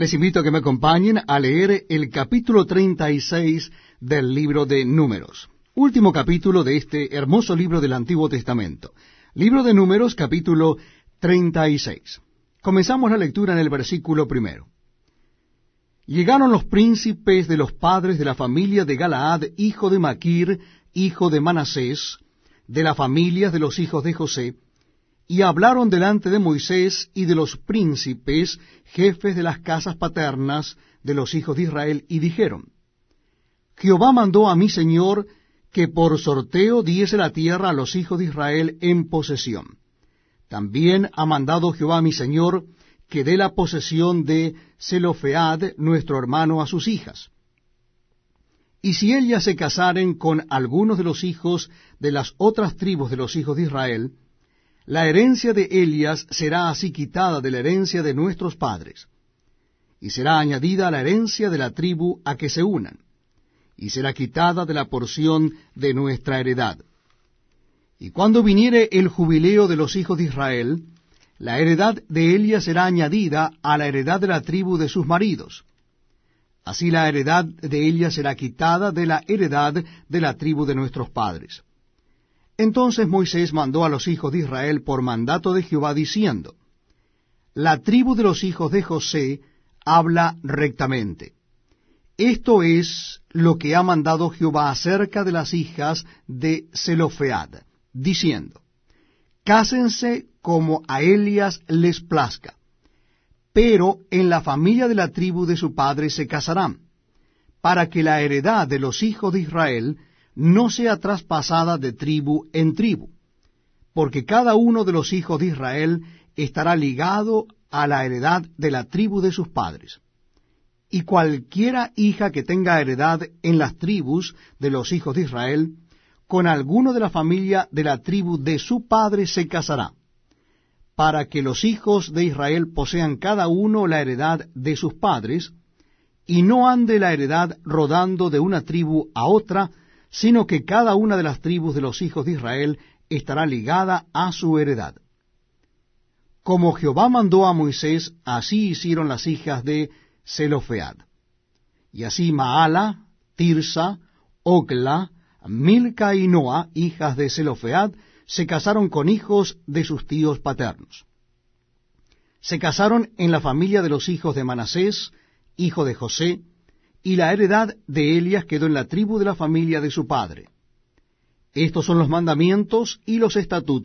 Les invito a que me acompañen a leer el capítulo 36 del libro de Números, último capítulo de este hermoso libro del Antiguo Testamento. Libro de Números, capítulo 36. Comenzamos la lectura en el versículo primero. Llegaron los príncipes de los padres de la familia de Galaad, hijo de Maquir, hijo de Manasés, de las familias de los hijos de José, y hablaron delante de Moisés y de los príncipes, jefes de las casas paternas de los hijos de Israel, y dijeron, Jehová mandó a mi Señor que por sorteo diese la tierra a los hijos de Israel en posesión. También ha mandado Jehová a mi Señor que dé la posesión de Zelofead, nuestro hermano, a sus hijas. Y si ellas se casaren con algunos de los hijos de las otras tribus de los hijos de Israel, la herencia de Elias será así quitada de la herencia de nuestros padres, y será añadida la herencia de la tribu a que se unan, y será quitada de la porción de nuestra heredad. Y cuando viniere el jubileo de los hijos de Israel, la heredad de Elias será añadida a la heredad de la tribu de sus maridos. Así la heredad de Elias será quitada de la heredad de la tribu de nuestros padres. Entonces Moisés mandó a los hijos de Israel por mandato de Jehová diciendo, La tribu de los hijos de José habla rectamente. Esto es lo que ha mandado Jehová acerca de las hijas de Zelofead, diciendo, Cásense como a Elias les plazca, pero en la familia de la tribu de su padre se casarán, para que la heredad de los hijos de Israel no sea traspasada de tribu en tribu, porque cada uno de los hijos de Israel estará ligado a la heredad de la tribu de sus padres. Y cualquiera hija que tenga heredad en las tribus de los hijos de Israel, con alguno de la familia de la tribu de su padre se casará, para que los hijos de Israel posean cada uno la heredad de sus padres, y no ande la heredad rodando de una tribu a otra, sino que cada una de las tribus de los hijos de Israel estará ligada a su heredad. Como Jehová mandó a Moisés, así hicieron las hijas de Zelofead. Y así Maala, Tirsa, Ogla, Milca y Noa, hijas de Zelofead, se casaron con hijos de sus tíos paternos. Se casaron en la familia de los hijos de Manasés, hijo de José, y la heredad de Elias quedó en la tribu de la familia de su padre. Estos son los mandamientos y los estatutos